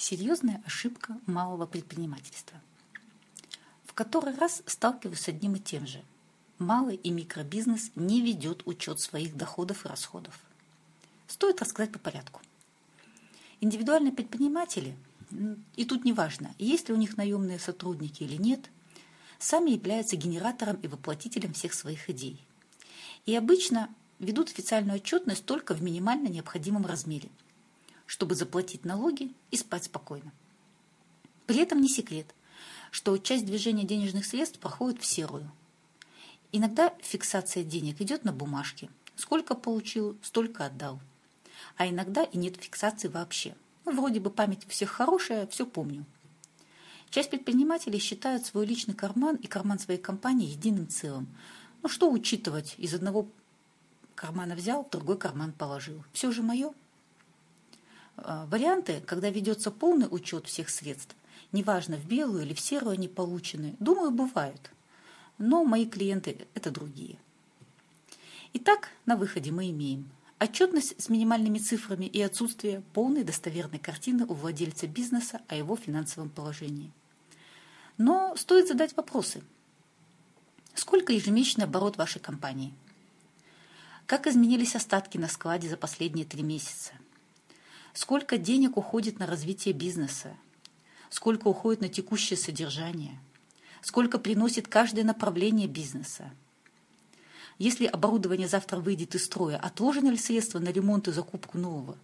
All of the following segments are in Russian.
Серьезная ошибка малого предпринимательства. В который раз сталкиваюсь с одним и тем же. Малый и микробизнес не ведет учет своих доходов и расходов. Стоит рассказать по порядку. Индивидуальные предприниматели, и тут неважно, есть ли у них наемные сотрудники или нет, сами являются генератором и воплотителем всех своих идей. И обычно ведут официальную отчетность только в минимально необходимом размере – чтобы заплатить налоги и спать спокойно. При этом не секрет, что часть движения денежных средств проходит в серую. Иногда фиксация денег идет на бумажке. Сколько получил, столько отдал. А иногда и нет фиксации вообще. Ну, вроде бы память у всех хорошая, все помню. Часть предпринимателей считают свой личный карман и карман своей компании единым целым. Ну что учитывать? Из одного кармана взял, в другой карман положил. Все же мое. А, варианты, когда ведется полный учет всех средств, неважно, в белую или в серую они получены, думаю, бывают. Но мои клиенты – это другие. Итак, на выходе мы имеем отчетность с минимальными цифрами и отсутствие полной достоверной картины у владельца бизнеса о его финансовом положении. Но стоит задать вопросы. Сколько ежемесячный оборот вашей компании? Как изменились остатки на складе за последние три месяца? Сколько денег уходит на развитие бизнеса? Сколько уходит на текущее содержание? Сколько приносит каждое направление бизнеса? Если оборудование завтра выйдет из строя, отложены ли средства на ремонт и закупку нового?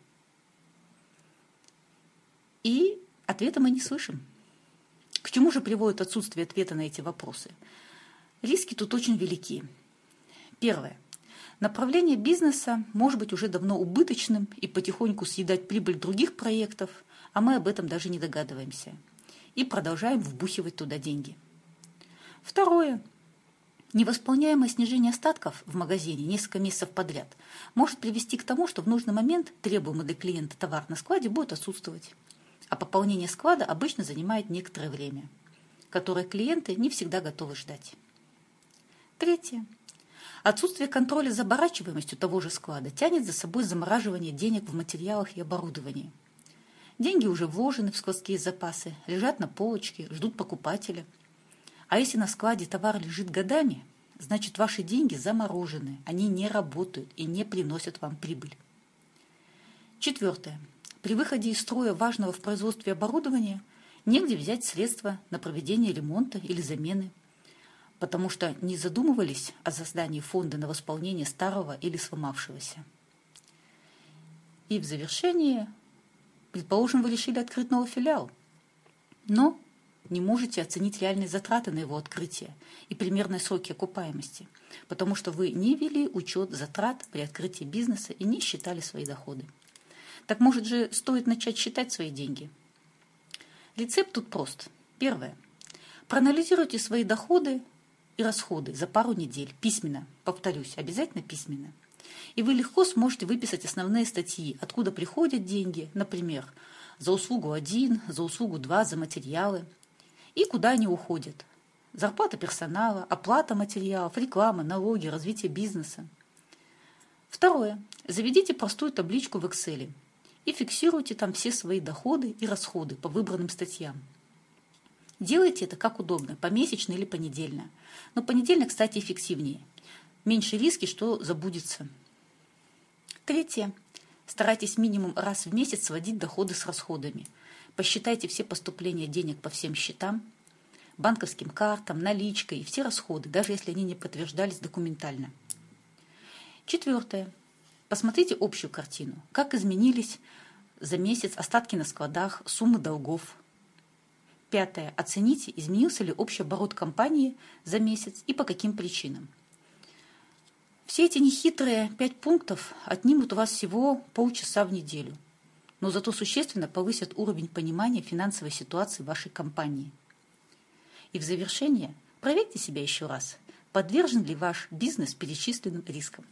И ответа мы не слышим. К чему же приводит отсутствие ответа на эти вопросы? Риски тут очень велики. Первое. Направление бизнеса может быть уже давно убыточным и потихоньку съедать прибыль других проектов, а мы об этом даже не догадываемся. И продолжаем вбухивать туда деньги. Второе. Невосполняемое снижение остатков в магазине несколько месяцев подряд может привести к тому, что в нужный момент требуемый для клиента товар на складе будет отсутствовать. А пополнение склада обычно занимает некоторое время, которое клиенты не всегда готовы ждать. Третье. Отсутствие контроля за оборачиваемостью того же склада тянет за собой замораживание денег в материалах и оборудовании. Деньги уже вложены в складские запасы, лежат на полочке, ждут покупателя. А если на складе товар лежит годами, значит ваши деньги заморожены, они не работают и не приносят вам прибыль. Четвертое. При выходе из строя важного в производстве оборудования негде взять средства на проведение ремонта или замены – потому что не задумывались о создании фонда на восполнение старого или сломавшегося. И в завершение, предположим, вы решили открыть новый филиал, но не можете оценить реальные затраты на его открытие и примерные сроки окупаемости, потому что вы не вели учет затрат при открытии бизнеса и не считали свои доходы. Так может же стоит начать считать свои деньги? Рецепт тут прост. Первое. Проанализируйте свои доходы и расходы за пару недель, письменно, повторюсь, обязательно письменно. И вы легко сможете выписать основные статьи, откуда приходят деньги, например, за услугу 1, за услугу 2, за материалы, и куда они уходят. Зарплата персонала, оплата материалов, реклама, налоги, развитие бизнеса. Второе. Заведите простую табличку в Excel и фиксируйте там все свои доходы и расходы по выбранным статьям. Делайте это как удобно, помесячно или понедельно. Но понедельно, кстати, эффективнее. Меньше риски, что забудется. Третье. Старайтесь минимум раз в месяц сводить доходы с расходами. Посчитайте все поступления денег по всем счетам, банковским картам, наличкой и все расходы, даже если они не подтверждались документально. Четвертое. Посмотрите общую картину. Как изменились за месяц остатки на складах, суммы долгов, Пятое. Оцените, изменился ли общий оборот компании за месяц и по каким причинам. Все эти нехитрые пять пунктов отнимут у вас всего полчаса в неделю, но зато существенно повысят уровень понимания финансовой ситуации вашей компании. И в завершение проверьте себя еще раз, подвержен ли ваш бизнес перечисленным рискам.